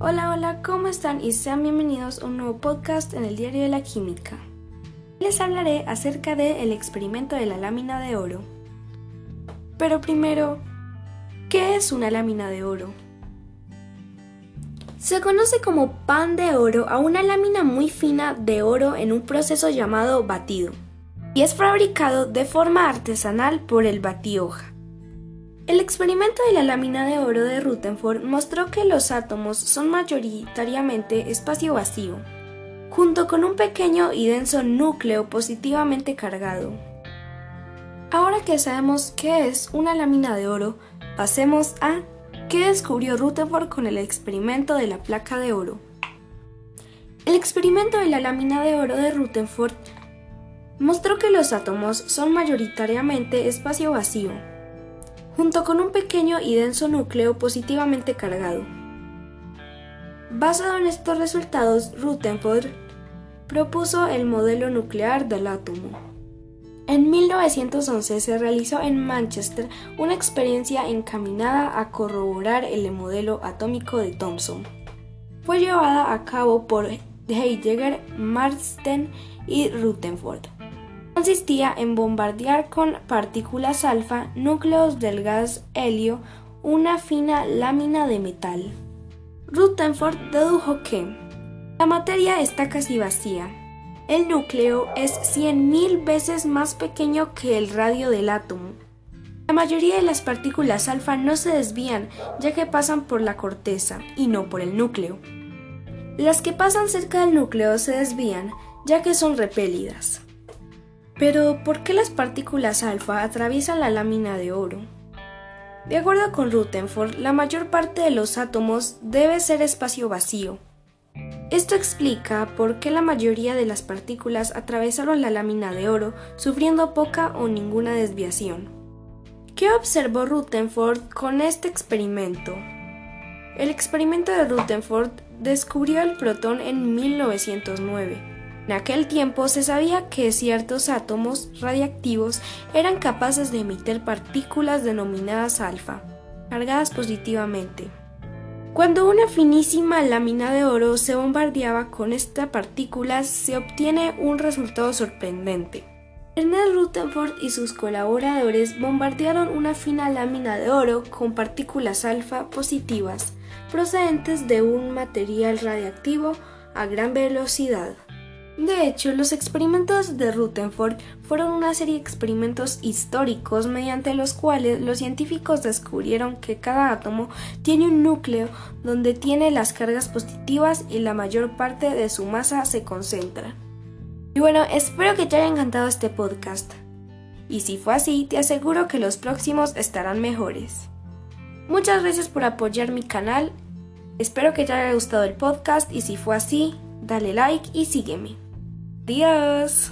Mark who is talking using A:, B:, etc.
A: Hola, hola, ¿cómo están? Y sean bienvenidos a un nuevo podcast en el Diario de la Química. Les hablaré acerca del experimento de la lámina de oro. Pero primero, ¿qué es una lámina de oro? Se conoce como pan de oro a una lámina muy fina de oro en un proceso llamado batido, y es fabricado de forma artesanal por el batioja. El experimento de la lámina de oro de Rutherford mostró que los átomos son mayoritariamente espacio vacío, junto con un pequeño y denso núcleo positivamente cargado. Ahora que sabemos qué es una lámina de oro, pasemos a qué descubrió Rutherford con el experimento de la placa de oro. El experimento de la lámina de oro de Rutherford mostró que los átomos son mayoritariamente espacio vacío, junto con un pequeño y denso núcleo positivamente cargado. Basado en estos resultados, Rutherford propuso el modelo nuclear del átomo. En 1911 se realizó en Manchester una experiencia encaminada a corroborar el modelo atómico de Thomson. Fue llevada a cabo por Heidegger, Marsden y Rutherford consistía en bombardear con partículas alfa núcleos del gas helio una fina lámina de metal. Rutherford dedujo que la materia está casi vacía. El núcleo es 100.000 veces más pequeño que el radio del átomo. La mayoría de las partículas alfa no se desvían ya que pasan por la corteza y no por el núcleo. Las que pasan cerca del núcleo se desvían ya que son repelidas. Pero, ¿por qué las partículas alfa atraviesan la lámina de oro? De acuerdo con Rutherford, la mayor parte de los átomos debe ser espacio vacío. Esto explica por qué la mayoría de las partículas atravesaron la lámina de oro sufriendo poca o ninguna desviación. ¿Qué observó Rutherford con este experimento? El experimento de Rutherford descubrió el protón en 1909 en aquel tiempo se sabía que ciertos átomos radiactivos eran capaces de emitir partículas denominadas alfa, cargadas positivamente. Cuando una finísima lámina de oro se bombardeaba con esta partícula se obtiene un resultado sorprendente. Ernest Rutherford y sus colaboradores bombardearon una fina lámina de oro con partículas alfa positivas procedentes de un material radiactivo a gran velocidad. De hecho, los experimentos de Rutherford fueron una serie de experimentos históricos mediante los cuales los científicos descubrieron que cada átomo tiene un núcleo donde tiene las cargas positivas y la mayor parte de su masa se concentra. Y bueno, espero que te haya encantado este podcast. Y si fue así, te aseguro que los próximos estarán mejores. Muchas gracias por apoyar mi canal. Espero que te haya gustado el podcast y si fue así, dale like y sígueme. Adiós.